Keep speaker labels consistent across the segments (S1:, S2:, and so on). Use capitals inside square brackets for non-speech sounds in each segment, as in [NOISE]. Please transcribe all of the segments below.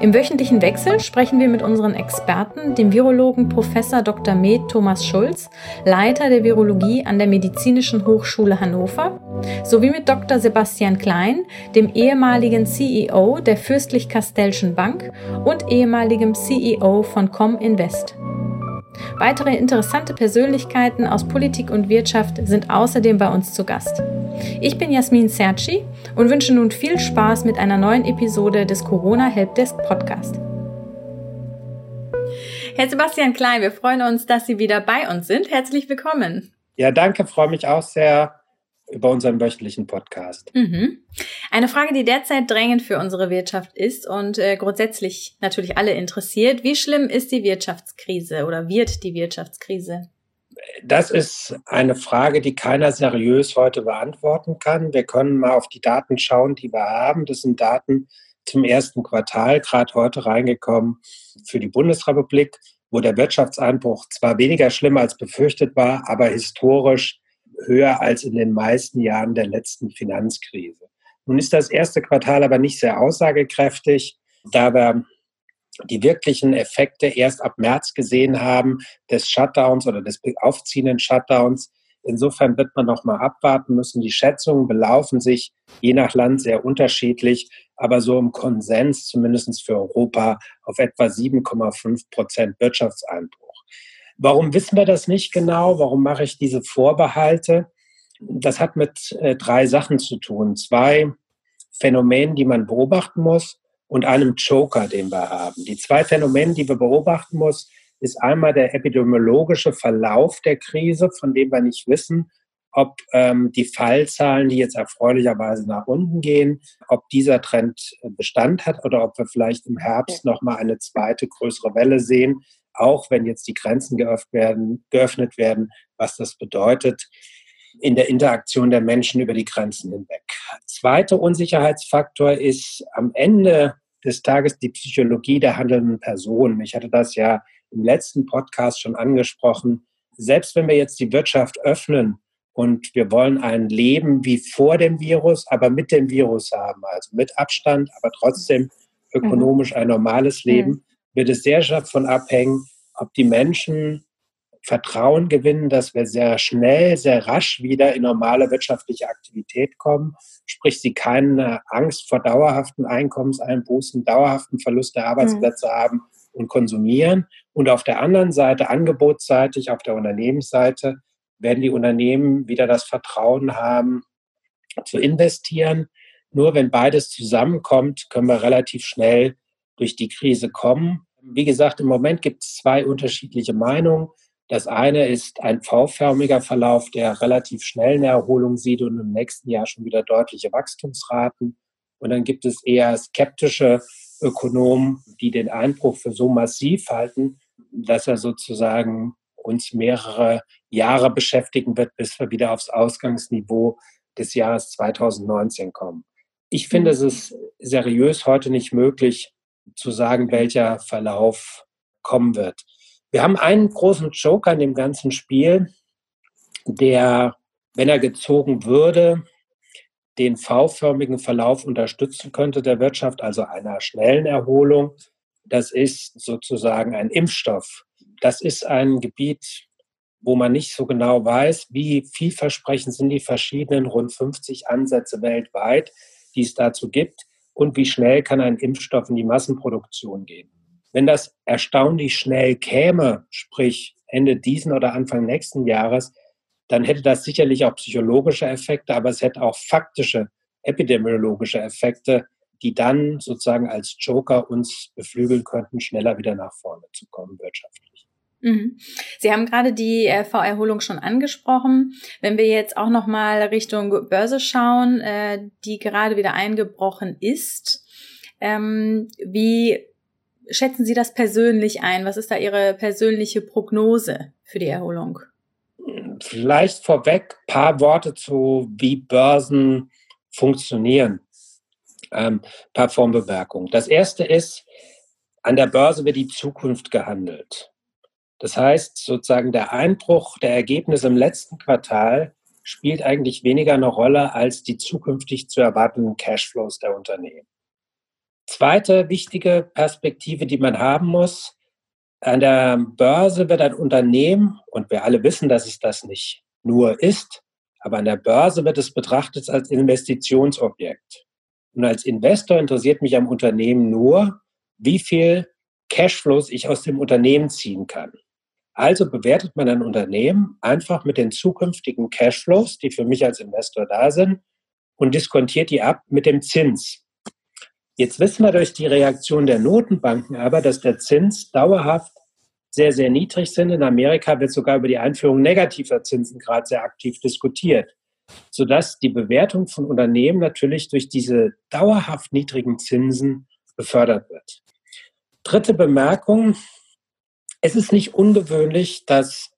S1: Im wöchentlichen Wechsel sprechen wir mit unseren Experten, dem Virologen Prof. Dr. Med Thomas Schulz, Leiter der Virologie an der Medizinischen Hochschule Hannover, sowie mit Dr. Sebastian Klein, dem ehemaligen CEO der Fürstlich-Kastellschen Bank und ehemaligem CEO von Cominvest. Weitere interessante Persönlichkeiten aus Politik und Wirtschaft sind außerdem bei uns zu Gast. Ich bin Jasmin Serci und wünsche nun viel Spaß mit einer neuen Episode des Corona Helpdesk Podcast. Herr Sebastian Klein, wir freuen uns, dass Sie wieder bei uns sind. Herzlich willkommen.
S2: Ja, danke, freue mich auch sehr über unseren wöchentlichen Podcast.
S1: Mhm. Eine Frage, die derzeit drängend für unsere Wirtschaft ist und äh, grundsätzlich natürlich alle interessiert. Wie schlimm ist die Wirtschaftskrise oder wird die Wirtschaftskrise?
S2: Das ist eine Frage, die keiner seriös heute beantworten kann. Wir können mal auf die Daten schauen, die wir haben. Das sind Daten zum ersten Quartal, gerade heute reingekommen für die Bundesrepublik, wo der Wirtschaftseinbruch zwar weniger schlimm als befürchtet war, aber historisch höher als in den meisten Jahren der letzten Finanzkrise. Nun ist das erste Quartal aber nicht sehr aussagekräftig, da wir die wirklichen Effekte erst ab März gesehen haben des Shutdowns oder des aufziehenden Shutdowns. Insofern wird man noch mal abwarten müssen. Die Schätzungen belaufen sich je nach Land sehr unterschiedlich, aber so im Konsens, zumindest für Europa, auf etwa 7,5 Prozent Wirtschaftseinbruch. Warum wissen wir das nicht genau? Warum mache ich diese Vorbehalte? Das hat mit äh, drei Sachen zu tun. Zwei Phänomenen, die man beobachten muss und einem Joker, den wir haben. Die zwei Phänomene, die wir beobachten muss, ist einmal der epidemiologische Verlauf der Krise, von dem wir nicht wissen, ob ähm, die Fallzahlen, die jetzt erfreulicherweise nach unten gehen, ob dieser Trend Bestand hat oder ob wir vielleicht im Herbst noch mal eine zweite größere Welle sehen, auch wenn jetzt die Grenzen geöffnet werden, geöffnet werden, was das bedeutet in der Interaktion der Menschen über die Grenzen hinweg. Zweiter Unsicherheitsfaktor ist am Ende des Tages die Psychologie der handelnden Personen. Ich hatte das ja im letzten Podcast schon angesprochen. Selbst wenn wir jetzt die Wirtschaft öffnen und wir wollen ein Leben wie vor dem Virus, aber mit dem Virus haben, also mit Abstand, aber trotzdem ökonomisch ein normales Leben, wird es sehr davon abhängen, ob die Menschen Vertrauen gewinnen, dass wir sehr schnell, sehr rasch wieder in normale wirtschaftliche Aktivität kommen, sprich sie keine Angst vor dauerhaften Einkommenseinbußen, dauerhaften Verlust der Arbeitsplätze mhm. haben und konsumieren. Und auf der anderen Seite, angebotsseitig, auf der Unternehmensseite, werden die Unternehmen wieder das Vertrauen haben, zu investieren. Nur wenn beides zusammenkommt, können wir relativ schnell durch die Krise kommen. Wie gesagt, im Moment gibt es zwei unterschiedliche Meinungen. Das eine ist ein V-förmiger Verlauf, der relativ schnell eine Erholung sieht und im nächsten Jahr schon wieder deutliche Wachstumsraten. Und dann gibt es eher skeptische Ökonomen, die den Einbruch für so massiv halten, dass er sozusagen uns mehrere Jahre beschäftigen wird, bis wir wieder aufs Ausgangsniveau des Jahres 2019 kommen. Ich finde, es ist seriös heute nicht möglich, zu sagen, welcher Verlauf kommen wird. Wir haben einen großen Joker in dem ganzen Spiel, der, wenn er gezogen würde, den V-förmigen Verlauf unterstützen könnte der Wirtschaft, also einer schnellen Erholung. Das ist sozusagen ein Impfstoff. Das ist ein Gebiet, wo man nicht so genau weiß, wie vielversprechend sind die verschiedenen rund 50 Ansätze weltweit, die es dazu gibt und wie schnell kann ein Impfstoff in die Massenproduktion gehen. Wenn das erstaunlich schnell käme, sprich Ende diesen oder Anfang nächsten Jahres, dann hätte das sicherlich auch psychologische Effekte, aber es hätte auch faktische epidemiologische Effekte, die dann sozusagen als Joker uns beflügeln könnten, schneller wieder nach vorne zu kommen wirtschaftlich.
S1: Mhm. Sie haben gerade die äh, V-Erholung schon angesprochen. Wenn wir jetzt auch noch mal Richtung Börse schauen, äh, die gerade wieder eingebrochen ist, ähm, wie schätzen Sie das persönlich ein? Was ist da Ihre persönliche Prognose für die Erholung?
S2: Vielleicht vorweg ein paar Worte zu, wie Börsen funktionieren. Ähm, paar Formbemerkungen. Das erste ist, an der Börse wird die Zukunft gehandelt. Das heißt, sozusagen der Einbruch der Ergebnisse im letzten Quartal spielt eigentlich weniger eine Rolle als die zukünftig zu erwartenden Cashflows der Unternehmen. Zweite wichtige Perspektive, die man haben muss, an der Börse wird ein Unternehmen, und wir alle wissen, dass es das nicht nur ist, aber an der Börse wird es betrachtet als Investitionsobjekt. Und als Investor interessiert mich am Unternehmen nur, wie viel Cashflows ich aus dem Unternehmen ziehen kann. Also bewertet man ein Unternehmen einfach mit den zukünftigen Cashflows, die für mich als Investor da sind, und diskontiert die ab mit dem Zins. Jetzt wissen wir durch die Reaktion der Notenbanken aber, dass der Zins dauerhaft sehr, sehr niedrig sind. In Amerika wird sogar über die Einführung negativer Zinsen gerade sehr aktiv diskutiert, sodass die Bewertung von Unternehmen natürlich durch diese dauerhaft niedrigen Zinsen befördert wird. Dritte Bemerkung. Es ist nicht ungewöhnlich, dass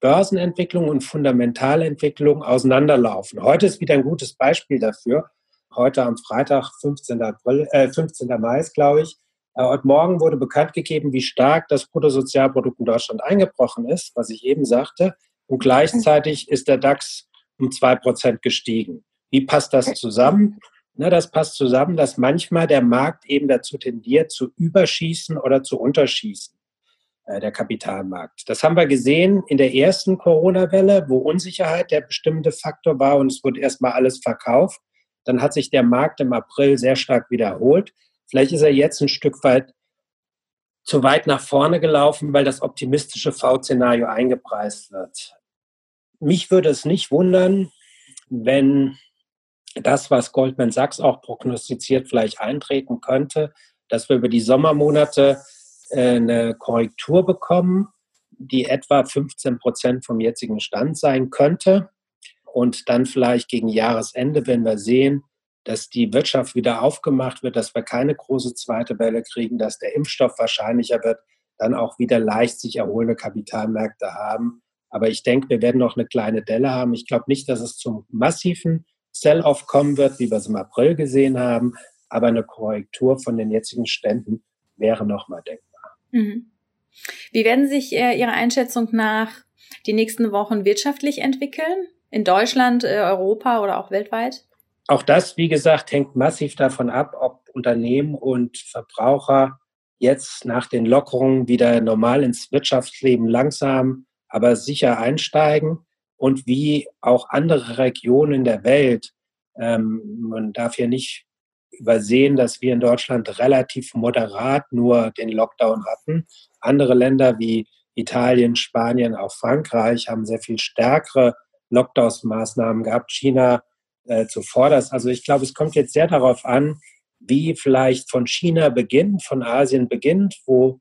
S2: Börsenentwicklung und Fundamentalentwicklung auseinanderlaufen. Heute ist wieder ein gutes Beispiel dafür heute am Freitag, 15. April, äh, 15. Mai, glaube ich. Äh, heute Morgen wurde bekannt gegeben, wie stark das Bruttosozialprodukt in Deutschland eingebrochen ist, was ich eben sagte. Und gleichzeitig ist der DAX um zwei Prozent gestiegen. Wie passt das zusammen? Na, das passt zusammen, dass manchmal der Markt eben dazu tendiert, zu überschießen oder zu unterschießen, der Kapitalmarkt. Das haben wir gesehen in der ersten Corona-Welle, wo Unsicherheit der bestimmte Faktor war und es wurde erstmal alles verkauft. Dann hat sich der Markt im April sehr stark wiederholt. Vielleicht ist er jetzt ein Stück weit zu weit nach vorne gelaufen, weil das optimistische V-Szenario eingepreist wird. Mich würde es nicht wundern, wenn das, was Goldman Sachs auch prognostiziert, vielleicht eintreten könnte, dass wir über die Sommermonate äh, eine Korrektur bekommen, die etwa 15 Prozent vom jetzigen Stand sein könnte. Und dann vielleicht gegen Jahresende, wenn wir sehen, dass die Wirtschaft wieder aufgemacht wird, dass wir keine große zweite Welle kriegen, dass der Impfstoff wahrscheinlicher wird, dann auch wieder leicht sich erholende Kapitalmärkte haben. Aber ich denke, wir werden noch eine kleine Delle haben. Ich glaube nicht, dass es zum massiven Sell-off kommen wird, wie wir es im April gesehen haben. Aber eine Korrektur von den jetzigen Ständen wäre noch mal denkbar.
S1: Mhm. Wie werden sich äh, Ihrer Einschätzung nach die nächsten Wochen wirtschaftlich entwickeln? in Deutschland, äh, Europa oder auch weltweit?
S2: Auch das, wie gesagt, hängt massiv davon ab, ob Unternehmen und Verbraucher jetzt nach den Lockerungen wieder normal ins Wirtschaftsleben langsam, aber sicher einsteigen und wie auch andere Regionen der Welt. Ähm, man darf hier nicht übersehen, dass wir in Deutschland relativ moderat nur den Lockdown hatten. Andere Länder wie Italien, Spanien, auch Frankreich haben sehr viel stärkere Lockdown-Maßnahmen gehabt, China äh, zuvorderst. Also ich glaube, es kommt jetzt sehr darauf an, wie vielleicht von China beginnt, von Asien beginnt, wo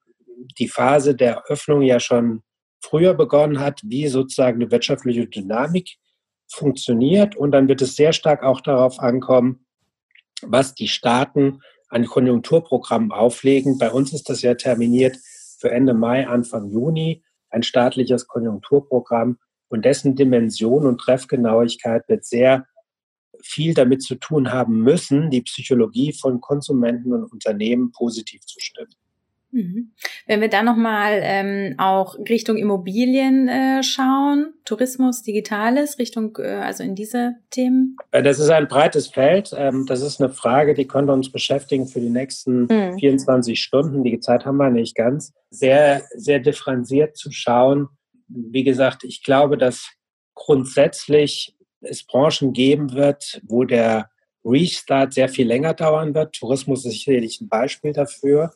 S2: die Phase der Öffnung ja schon früher begonnen hat, wie sozusagen eine wirtschaftliche Dynamik funktioniert. Und dann wird es sehr stark auch darauf ankommen, was die Staaten an Konjunkturprogrammen auflegen. Bei uns ist das ja terminiert für Ende Mai, Anfang Juni, ein staatliches Konjunkturprogramm, und dessen Dimension und Treffgenauigkeit wird sehr viel damit zu tun haben müssen, die Psychologie von Konsumenten und Unternehmen positiv zu stimmen.
S1: Mhm. Wenn wir dann nochmal ähm, auch Richtung Immobilien äh, schauen, Tourismus, Digitales, Richtung, äh, also in diese Themen?
S2: Äh, das ist ein breites Feld. Ähm, das ist eine Frage, die könnte uns beschäftigen für die nächsten mhm. 24 Stunden. Die Zeit haben wir nicht ganz. Sehr, sehr differenziert zu schauen, wie gesagt, ich glaube, dass grundsätzlich es Branchen geben wird, wo der Restart sehr viel länger dauern wird. Tourismus ist sicherlich ein Beispiel dafür.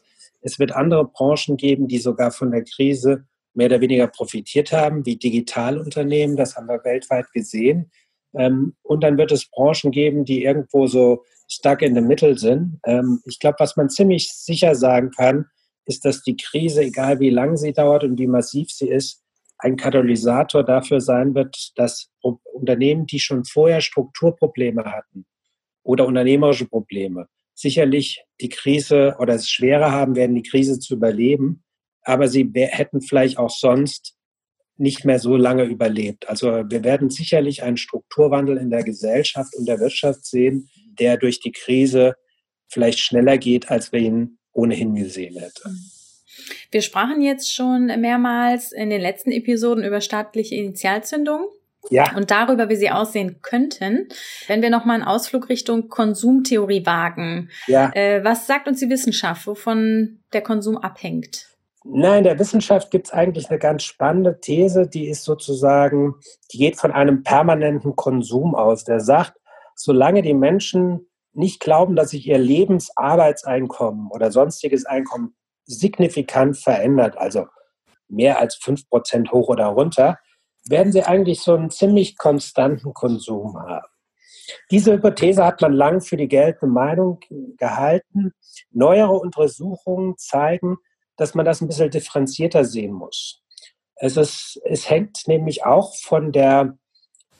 S2: Es wird andere Branchen geben, die sogar von der Krise mehr oder weniger profitiert haben, wie Digitalunternehmen. Das haben wir weltweit gesehen. Ähm, und dann wird es Branchen geben, die irgendwo so stuck in the middle sind. Ähm, ich glaube, was man ziemlich sicher sagen kann, ist, dass die Krise, egal wie lang sie dauert und wie massiv sie ist, ein Katalysator dafür sein wird, dass Unternehmen, die schon vorher Strukturprobleme hatten oder unternehmerische Probleme, sicherlich die Krise oder es schwerer haben werden, die Krise zu überleben. Aber sie hätten vielleicht auch sonst nicht mehr so lange überlebt. Also wir werden sicherlich einen Strukturwandel in der Gesellschaft und der Wirtschaft sehen, der durch die Krise vielleicht schneller geht, als wir ihn ohnehin gesehen hätten.
S1: Wir sprachen jetzt schon mehrmals in den letzten Episoden über staatliche Initialzündungen. Ja. Und darüber, wie sie aussehen könnten. Wenn wir nochmal einen Ausflug Richtung Konsumtheorie wagen. Ja. Äh, was sagt uns die Wissenschaft, wovon der Konsum abhängt?
S2: Nein, in der Wissenschaft gibt es eigentlich eine ganz spannende These, die ist sozusagen, die geht von einem permanenten Konsum aus. Der sagt, solange die Menschen nicht glauben, dass sich ihr Lebensarbeitseinkommen oder sonstiges Einkommen signifikant verändert, also mehr als fünf Prozent hoch oder runter, werden sie eigentlich so einen ziemlich konstanten Konsum haben. Diese Hypothese hat man lang für die geltende Meinung gehalten. Neuere Untersuchungen zeigen, dass man das ein bisschen differenzierter sehen muss. Es, ist, es hängt nämlich auch von der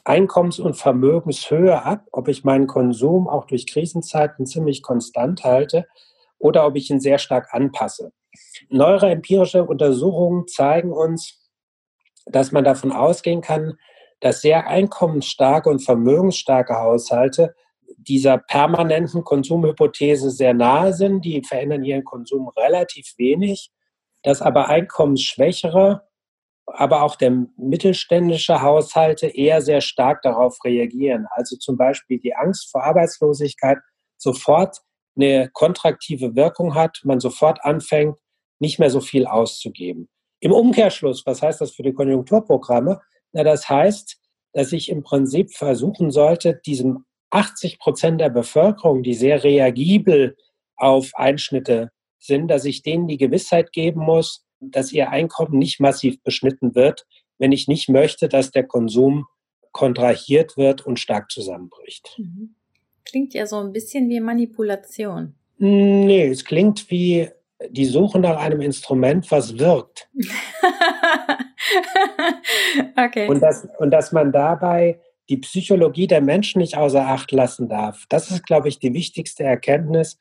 S2: Einkommens- und Vermögenshöhe ab, ob ich meinen Konsum auch durch Krisenzeiten ziemlich konstant halte oder ob ich ihn sehr stark anpasse. Neuere empirische Untersuchungen zeigen uns, dass man davon ausgehen kann, dass sehr einkommensstarke und vermögensstarke Haushalte dieser permanenten Konsumhypothese sehr nahe sind. Die verändern ihren Konsum relativ wenig, dass aber einkommensschwächere, aber auch der mittelständische Haushalte eher sehr stark darauf reagieren. Also zum Beispiel die Angst vor Arbeitslosigkeit sofort eine kontraktive Wirkung hat, man sofort anfängt, nicht mehr so viel auszugeben. Im Umkehrschluss, was heißt das für die Konjunkturprogramme? Na, das heißt, dass ich im Prinzip versuchen sollte, diesem 80 Prozent der Bevölkerung, die sehr reagibel auf Einschnitte sind, dass ich denen die Gewissheit geben muss, dass ihr Einkommen nicht massiv beschnitten wird, wenn ich nicht möchte, dass der Konsum kontrahiert wird und stark zusammenbricht. Mhm.
S1: Klingt ja so ein bisschen wie Manipulation.
S2: Nee, es klingt wie die Suche nach einem Instrument, was wirkt. [LAUGHS] okay. Und, das, und dass man dabei die Psychologie der Menschen nicht außer Acht lassen darf. Das ist, glaube ich, die wichtigste Erkenntnis,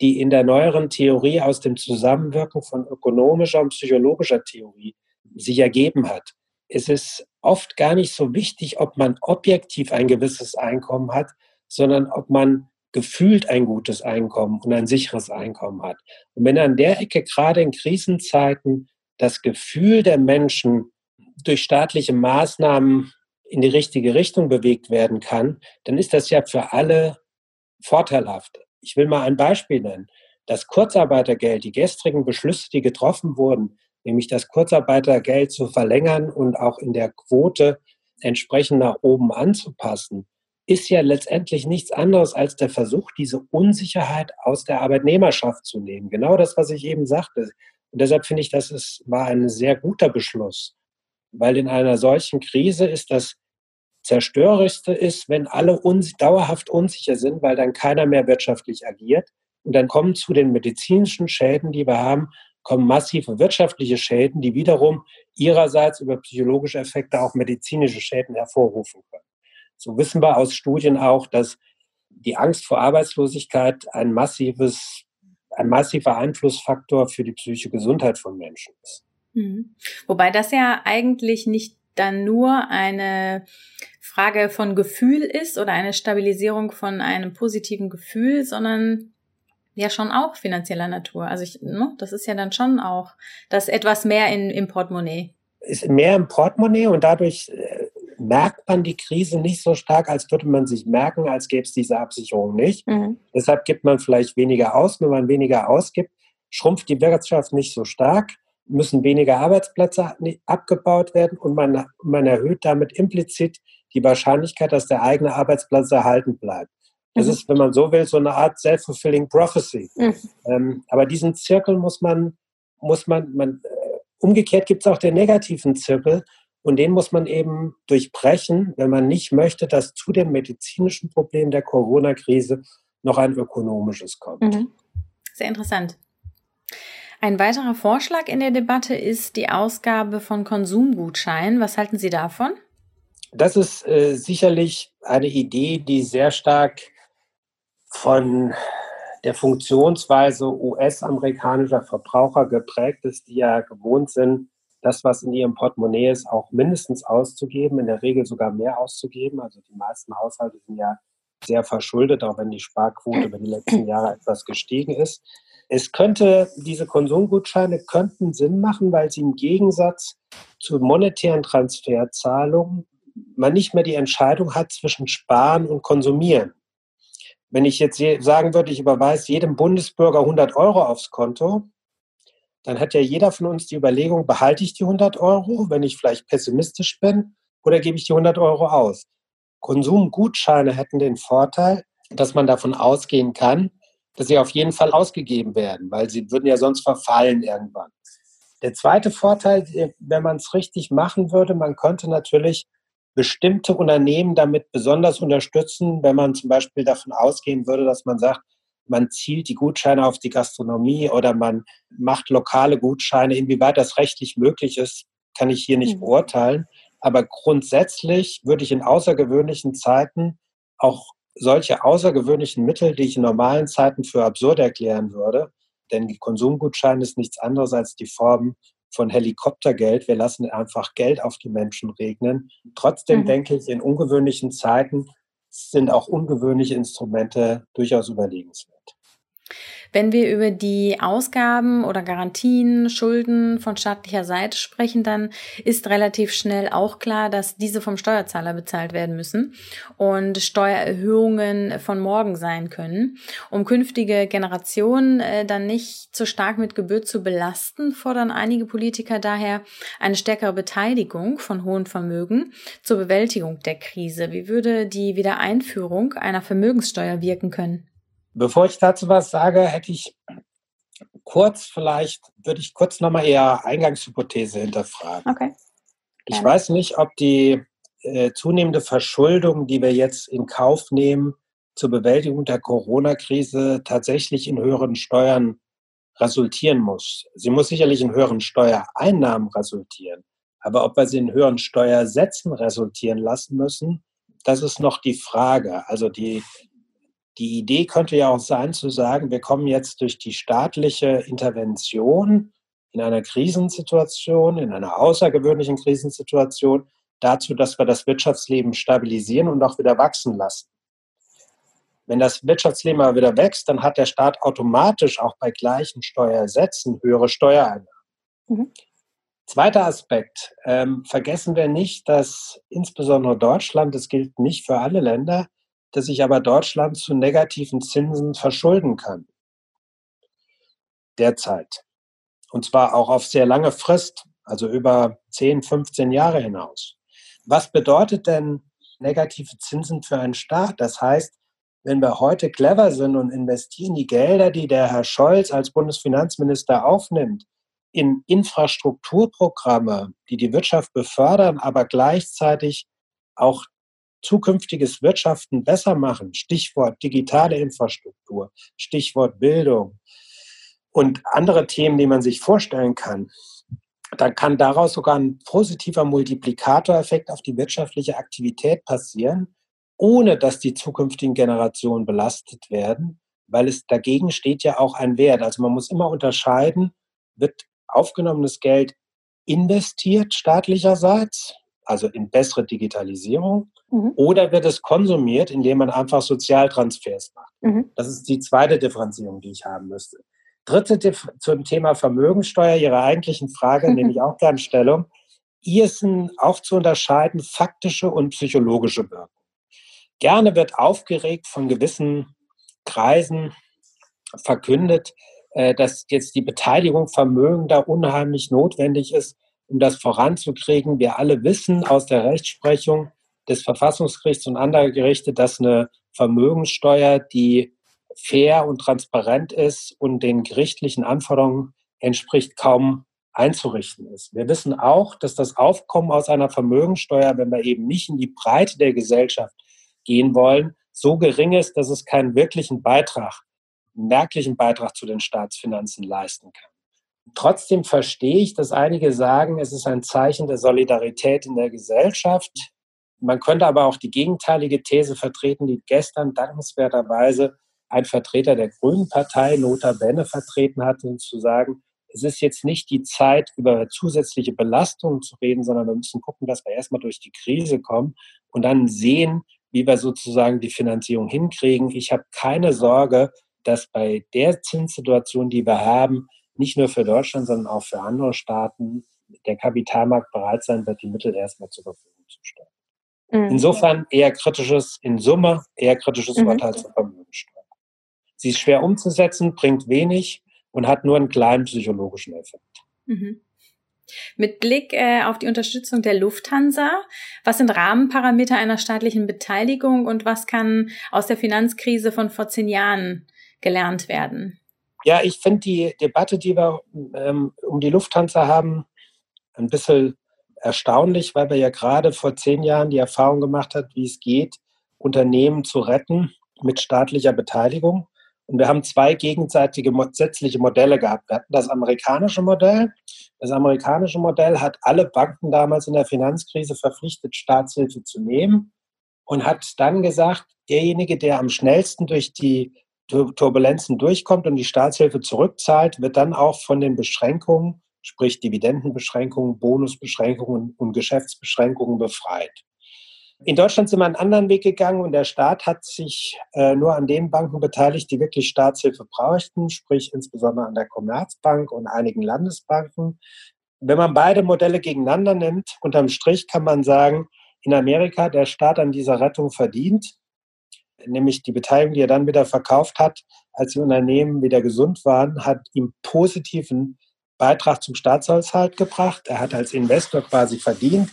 S2: die in der neueren Theorie aus dem Zusammenwirken von ökonomischer und psychologischer Theorie sich ergeben hat. Es ist oft gar nicht so wichtig, ob man objektiv ein gewisses Einkommen hat, sondern ob man gefühlt ein gutes Einkommen und ein sicheres Einkommen hat. Und wenn an der Ecke gerade in Krisenzeiten das Gefühl der Menschen durch staatliche Maßnahmen in die richtige Richtung bewegt werden kann, dann ist das ja für alle vorteilhaft. Ich will mal ein Beispiel nennen. Das Kurzarbeitergeld, die gestrigen Beschlüsse, die getroffen wurden, nämlich das Kurzarbeitergeld zu verlängern und auch in der Quote entsprechend nach oben anzupassen, ist ja letztendlich nichts anderes als der Versuch, diese Unsicherheit aus der Arbeitnehmerschaft zu nehmen. Genau das, was ich eben sagte. Und deshalb finde ich, das ist, war ein sehr guter Beschluss, weil in einer solchen Krise ist das Zerstörerischste ist, wenn alle uns dauerhaft unsicher sind, weil dann keiner mehr wirtschaftlich agiert. Und dann kommen zu den medizinischen Schäden, die wir haben, kommen massive wirtschaftliche Schäden, die wiederum ihrerseits über psychologische Effekte auch medizinische Schäden hervorrufen können. So wissen wir aus Studien auch, dass die Angst vor Arbeitslosigkeit ein massives, ein massiver Einflussfaktor für die psychische Gesundheit von Menschen ist.
S1: Mhm. Wobei das ja eigentlich nicht dann nur eine Frage von Gefühl ist oder eine Stabilisierung von einem positiven Gefühl, sondern ja schon auch finanzieller Natur. Also ich, ne, das ist ja dann schon auch das etwas mehr in, im Portemonnaie.
S2: Ist mehr im Portemonnaie und dadurch äh, merkt man die Krise nicht so stark, als würde man sich merken, als gäbe es diese Absicherung nicht. Mhm. Deshalb gibt man vielleicht weniger aus. Wenn man weniger ausgibt, schrumpft die Wirtschaft nicht so stark, müssen weniger Arbeitsplätze abgebaut werden und man, man erhöht damit implizit die Wahrscheinlichkeit, dass der eigene Arbeitsplatz erhalten bleibt. Das mhm. ist, wenn man so will, so eine Art self-fulfilling prophecy. Mhm. Ähm, aber diesen Zirkel muss man, muss man, man äh, umgekehrt gibt es auch den negativen Zirkel, und den muss man eben durchbrechen, wenn man nicht möchte, dass zu dem medizinischen Problem der Corona-Krise noch ein ökonomisches kommt. Mhm.
S1: Sehr interessant. Ein weiterer Vorschlag in der Debatte ist die Ausgabe von Konsumgutscheinen. Was halten Sie davon?
S2: Das ist äh, sicherlich eine Idee, die sehr stark von der Funktionsweise US-amerikanischer Verbraucher geprägt ist, die ja gewohnt sind, das, was in ihrem Portemonnaie ist, auch mindestens auszugeben, in der Regel sogar mehr auszugeben. Also die meisten Haushalte sind ja sehr verschuldet, auch wenn die Sparquote über die letzten [CLEARS THROAT] Jahre etwas gestiegen ist. Es könnte, diese Konsumgutscheine könnten Sinn machen, weil sie im Gegensatz zu monetären Transferzahlungen man nicht mehr die Entscheidung hat zwischen Sparen und Konsumieren. Wenn ich jetzt sagen würde, ich überweise jedem Bundesbürger 100 Euro aufs Konto, dann hat ja jeder von uns die Überlegung, behalte ich die 100 Euro, wenn ich vielleicht pessimistisch bin, oder gebe ich die 100 Euro aus? Konsumgutscheine hätten den Vorteil, dass man davon ausgehen kann, dass sie auf jeden Fall ausgegeben werden, weil sie würden ja sonst verfallen irgendwann. Der zweite Vorteil, wenn man es richtig machen würde, man könnte natürlich bestimmte Unternehmen damit besonders unterstützen, wenn man zum Beispiel davon ausgehen würde, dass man sagt, man zielt die Gutscheine auf die Gastronomie oder man macht lokale Gutscheine. Inwieweit das rechtlich möglich ist, kann ich hier nicht mhm. beurteilen. Aber grundsätzlich würde ich in außergewöhnlichen Zeiten auch solche außergewöhnlichen Mittel, die ich in normalen Zeiten für absurd erklären würde, denn die Konsumgutschein ist nichts anderes als die Form von Helikoptergeld. Wir lassen einfach Geld auf die Menschen regnen. Trotzdem mhm. denke ich, in ungewöhnlichen Zeiten sind auch ungewöhnliche Instrumente durchaus überlegenswert.
S1: Wenn wir über die Ausgaben oder Garantien, Schulden von staatlicher Seite sprechen, dann ist relativ schnell auch klar, dass diese vom Steuerzahler bezahlt werden müssen und Steuererhöhungen von morgen sein können. Um künftige Generationen äh, dann nicht zu stark mit Gebühr zu belasten, fordern einige Politiker daher eine stärkere Beteiligung von hohen Vermögen zur Bewältigung der Krise. Wie würde die Wiedereinführung einer Vermögenssteuer wirken können?
S2: Bevor ich dazu was sage, hätte ich kurz vielleicht, würde ich kurz nochmal eher Eingangshypothese hinterfragen. Okay. Ich weiß nicht, ob die äh, zunehmende Verschuldung, die wir jetzt in Kauf nehmen zur Bewältigung der Corona-Krise, tatsächlich in höheren Steuern resultieren muss. Sie muss sicherlich in höheren Steuereinnahmen resultieren. Aber ob wir sie in höheren Steuersätzen resultieren lassen müssen, das ist noch die Frage. Also die die Idee könnte ja auch sein, zu sagen, wir kommen jetzt durch die staatliche Intervention in einer Krisensituation, in einer außergewöhnlichen Krisensituation dazu, dass wir das Wirtschaftsleben stabilisieren und auch wieder wachsen lassen. Wenn das Wirtschaftsleben aber wieder wächst, dann hat der Staat automatisch auch bei gleichen Steuersätzen höhere Steuereinnahmen. Mhm. Zweiter Aspekt. Ähm, vergessen wir nicht, dass insbesondere Deutschland, das gilt nicht für alle Länder, dass sich aber Deutschland zu negativen Zinsen verschulden kann. Derzeit. Und zwar auch auf sehr lange Frist, also über 10, 15 Jahre hinaus. Was bedeutet denn negative Zinsen für einen Staat? Das heißt, wenn wir heute clever sind und investieren die Gelder, die der Herr Scholz als Bundesfinanzminister aufnimmt, in Infrastrukturprogramme, die die Wirtschaft befördern, aber gleichzeitig auch zukünftiges Wirtschaften besser machen, Stichwort digitale Infrastruktur, Stichwort Bildung und andere Themen, die man sich vorstellen kann, dann kann daraus sogar ein positiver Multiplikatoreffekt auf die wirtschaftliche Aktivität passieren, ohne dass die zukünftigen Generationen belastet werden, weil es dagegen steht ja auch ein Wert. Also man muss immer unterscheiden, wird aufgenommenes Geld investiert staatlicherseits, also in bessere Digitalisierung, Mhm. Oder wird es konsumiert, indem man einfach Sozialtransfers macht? Mhm. Das ist die zweite Differenzierung, die ich haben müsste. Dritte Dif zum Thema Vermögensteuer, Ihre eigentlichen Frage, [LAUGHS] nehme ich auch gerne Stellung. Hier sind auch zu unterscheiden faktische und psychologische Wirkung. Gerne wird aufgeregt von gewissen Kreisen verkündet, äh, dass jetzt die Beteiligung vermögender unheimlich notwendig ist, um das voranzukriegen. Wir alle wissen aus der Rechtsprechung, des Verfassungsgerichts und anderer Gerichte, dass eine Vermögenssteuer, die fair und transparent ist und den gerichtlichen Anforderungen entspricht, kaum einzurichten ist. Wir wissen auch, dass das Aufkommen aus einer Vermögensteuer, wenn wir eben nicht in die Breite der Gesellschaft gehen wollen, so gering ist, dass es keinen wirklichen Beitrag, merklichen Beitrag zu den Staatsfinanzen leisten kann. Trotzdem verstehe ich, dass einige sagen, es ist ein Zeichen der Solidarität in der Gesellschaft, man könnte aber auch die gegenteilige These vertreten, die gestern dankenswerterweise ein Vertreter der Grünen Partei Nota Bene vertreten hatte, zu sagen, es ist jetzt nicht die Zeit, über zusätzliche Belastungen zu reden, sondern wir müssen gucken, dass wir erstmal durch die Krise kommen und dann sehen, wie wir sozusagen die Finanzierung hinkriegen. Ich habe keine Sorge, dass bei der Zinssituation, die wir haben, nicht nur für Deutschland, sondern auch für andere Staaten der Kapitalmarkt bereit sein wird, die Mittel erstmal zur Verfügung zu stellen. Mhm. Insofern eher kritisches, in Summe eher kritisches mhm. Urteil zur Vermögensteuer. Sie ist schwer umzusetzen, bringt wenig, und hat nur einen kleinen psychologischen Effekt. Mhm.
S1: Mit Blick äh, auf die Unterstützung der Lufthansa, was sind Rahmenparameter einer staatlichen Beteiligung und was kann aus der Finanzkrise von vor zehn Jahren gelernt werden?
S2: Ja, ich finde die Debatte, die wir ähm, um die Lufthansa haben, ein bisschen erstaunlich, weil wir ja gerade vor zehn Jahren die Erfahrung gemacht haben, wie es geht, Unternehmen zu retten mit staatlicher Beteiligung. Und wir haben zwei gegenseitige gesetzliche Modelle gehabt. Wir hatten das amerikanische Modell. Das amerikanische Modell hat alle Banken damals in der Finanzkrise verpflichtet, Staatshilfe zu nehmen und hat dann gesagt, derjenige, der am schnellsten durch die Turbulenzen durchkommt und die Staatshilfe zurückzahlt, wird dann auch von den Beschränkungen, sprich Dividendenbeschränkungen, Bonusbeschränkungen und Geschäftsbeschränkungen befreit. In Deutschland sind wir einen anderen Weg gegangen und der Staat hat sich äh, nur an den Banken beteiligt, die wirklich Staatshilfe brauchten, sprich insbesondere an der Commerzbank und einigen Landesbanken. Wenn man beide Modelle gegeneinander nimmt, unterm Strich kann man sagen, in Amerika der Staat an dieser Rettung verdient, nämlich die Beteiligung, die er dann wieder verkauft hat, als die Unternehmen wieder gesund waren, hat ihm positiven Beitrag zum Staatshaushalt gebracht. Er hat als Investor quasi verdient.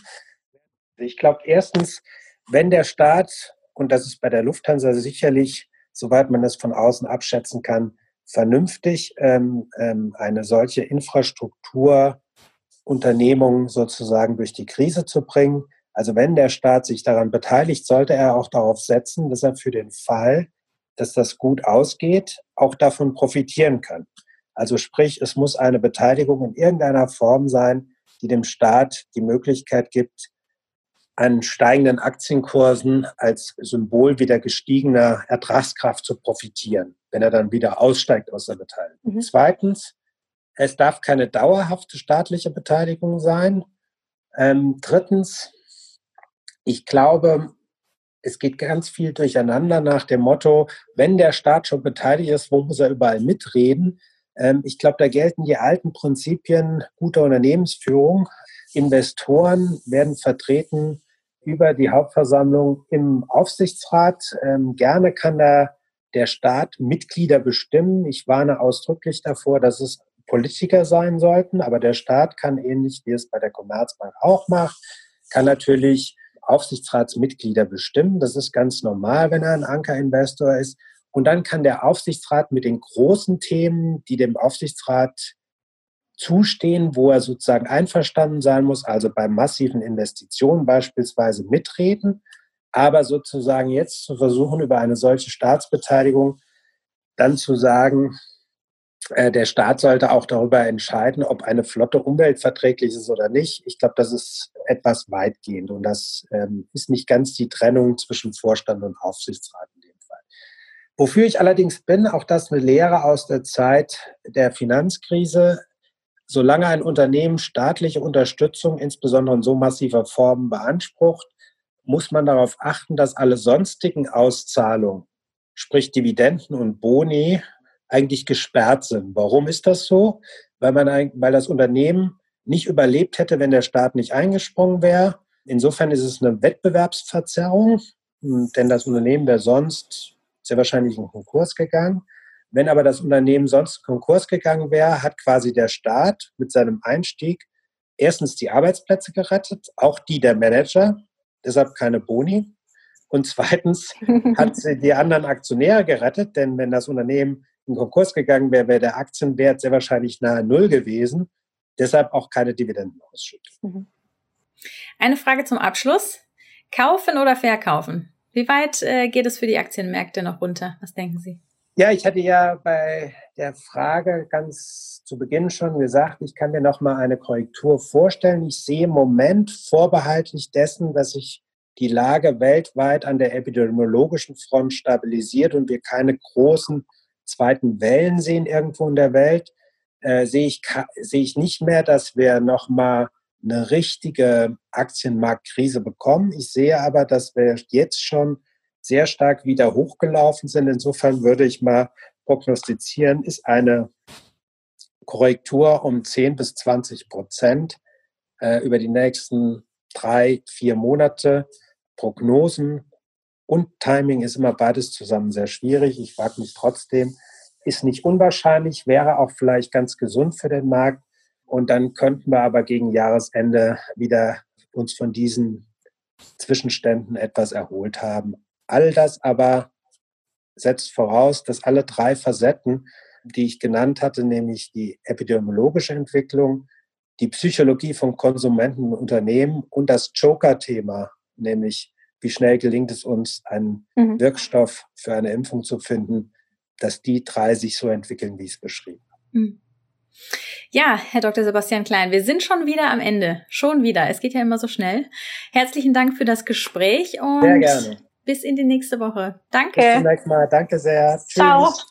S2: Ich glaube, erstens, wenn der Staat, und das ist bei der Lufthansa sicherlich, soweit man das von außen abschätzen kann, vernünftig ähm, ähm, eine solche Infrastrukturunternehmung sozusagen durch die Krise zu bringen. Also wenn der Staat sich daran beteiligt, sollte er auch darauf setzen, dass er für den Fall, dass das gut ausgeht, auch davon profitieren kann. Also sprich, es muss eine Beteiligung in irgendeiner Form sein, die dem Staat die Möglichkeit gibt, an steigenden Aktienkursen als Symbol wieder gestiegener Ertragskraft zu profitieren, wenn er dann wieder aussteigt aus der Beteiligung. Mhm. Zweitens, es darf keine dauerhafte staatliche Beteiligung sein. Ähm, drittens, ich glaube, es geht ganz viel durcheinander nach dem Motto, wenn der Staat schon beteiligt ist, wo muss er überall mitreden? Ähm, ich glaube, da gelten die alten Prinzipien guter Unternehmensführung. Investoren werden vertreten über die Hauptversammlung im Aufsichtsrat. Ähm, gerne kann da der Staat Mitglieder bestimmen. Ich warne ausdrücklich davor, dass es Politiker sein sollten, aber der Staat kann ähnlich wie es bei der Commerzbank auch macht, kann natürlich Aufsichtsratsmitglieder bestimmen. Das ist ganz normal, wenn er ein Ankerinvestor ist. Und dann kann der Aufsichtsrat mit den großen Themen, die dem Aufsichtsrat zustehen, wo er sozusagen einverstanden sein muss, also bei massiven Investitionen beispielsweise mitreden, aber sozusagen jetzt zu versuchen, über eine solche Staatsbeteiligung dann zu sagen, der Staat sollte auch darüber entscheiden, ob eine Flotte umweltverträglich ist oder nicht. Ich glaube, das ist etwas weitgehend und das ähm, ist nicht ganz die Trennung zwischen Vorstand und Aufsichtsrat in dem Fall. Wofür ich allerdings bin, auch das eine Lehre aus der Zeit der Finanzkrise, solange ein Unternehmen staatliche Unterstützung insbesondere in so massiver Form beansprucht, muss man darauf achten, dass alle sonstigen Auszahlungen, sprich Dividenden und Boni, eigentlich gesperrt sind. Warum ist das so? Weil, man, weil das Unternehmen nicht überlebt hätte, wenn der Staat nicht eingesprungen wäre. Insofern ist es eine Wettbewerbsverzerrung, denn das Unternehmen wäre sonst sehr wahrscheinlich in Konkurs gegangen. Wenn aber das Unternehmen sonst Konkurs gegangen wäre, hat quasi der Staat mit seinem Einstieg erstens die Arbeitsplätze gerettet, auch die der Manager, deshalb keine Boni. Und zweitens [LAUGHS] hat sie die anderen Aktionäre gerettet, denn wenn das Unternehmen in Konkurs gegangen wäre, wäre der Aktienwert sehr wahrscheinlich nahe Null gewesen. Deshalb auch keine Dividendenausschüttung. Mhm.
S1: Eine Frage zum Abschluss. Kaufen oder verkaufen? Wie weit äh, geht es für die Aktienmärkte noch runter? Was denken Sie?
S2: Ja, ich hatte ja bei der Frage ganz zu Beginn schon gesagt, ich kann mir noch mal eine Korrektur vorstellen. Ich sehe im Moment vorbehaltlich dessen, dass ich die Lage weltweit an der epidemiologischen Front stabilisiert und wir keine großen zweiten Wellen sehen irgendwo in der Welt, äh, sehe ich, sehe ich nicht mehr, dass wir nochmal eine richtige Aktienmarktkrise bekommen. Ich sehe aber, dass wir jetzt schon sehr stark wieder hochgelaufen sind. Insofern würde ich mal prognostizieren, ist eine Korrektur um 10 bis 20 Prozent äh, über die nächsten drei, vier Monate. Prognosen und Timing ist immer beides zusammen sehr schwierig. Ich frage mich trotzdem, ist nicht unwahrscheinlich, wäre auch vielleicht ganz gesund für den Markt. Und dann könnten wir aber gegen Jahresende wieder uns von diesen Zwischenständen etwas erholt haben. All das aber setzt voraus, dass alle drei Facetten, die ich genannt hatte, nämlich die epidemiologische Entwicklung, die Psychologie von Konsumenten und Unternehmen und das Joker-Thema, nämlich wie schnell gelingt es uns, einen mhm. Wirkstoff für eine Impfung zu finden, dass die drei sich so entwickeln, wie ich es beschrieben habe. Mhm.
S1: Ja, Herr Dr. Sebastian Klein, wir sind schon wieder am Ende. Schon wieder. Es geht ja immer so schnell. Herzlichen Dank für das Gespräch und Sehr gerne. bis in die nächste Woche. Danke. Bis
S2: zum nächsten Mal. Danke sehr.
S1: Ciao. Tschüss.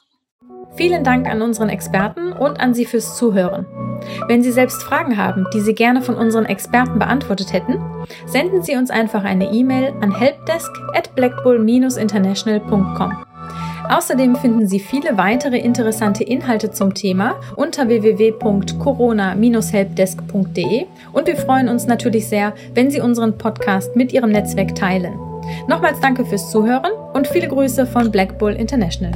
S1: Vielen Dank an unseren Experten und an Sie fürs Zuhören. Wenn Sie selbst Fragen haben, die Sie gerne von unseren Experten beantwortet hätten, senden Sie uns einfach eine E-Mail an helpdesk at blackbull-international.com. Außerdem finden Sie viele weitere interessante Inhalte zum Thema unter www.corona-helpdesk.de und wir freuen uns natürlich sehr, wenn Sie unseren Podcast mit Ihrem Netzwerk teilen. Nochmals danke fürs Zuhören und viele Grüße von Black Bull International.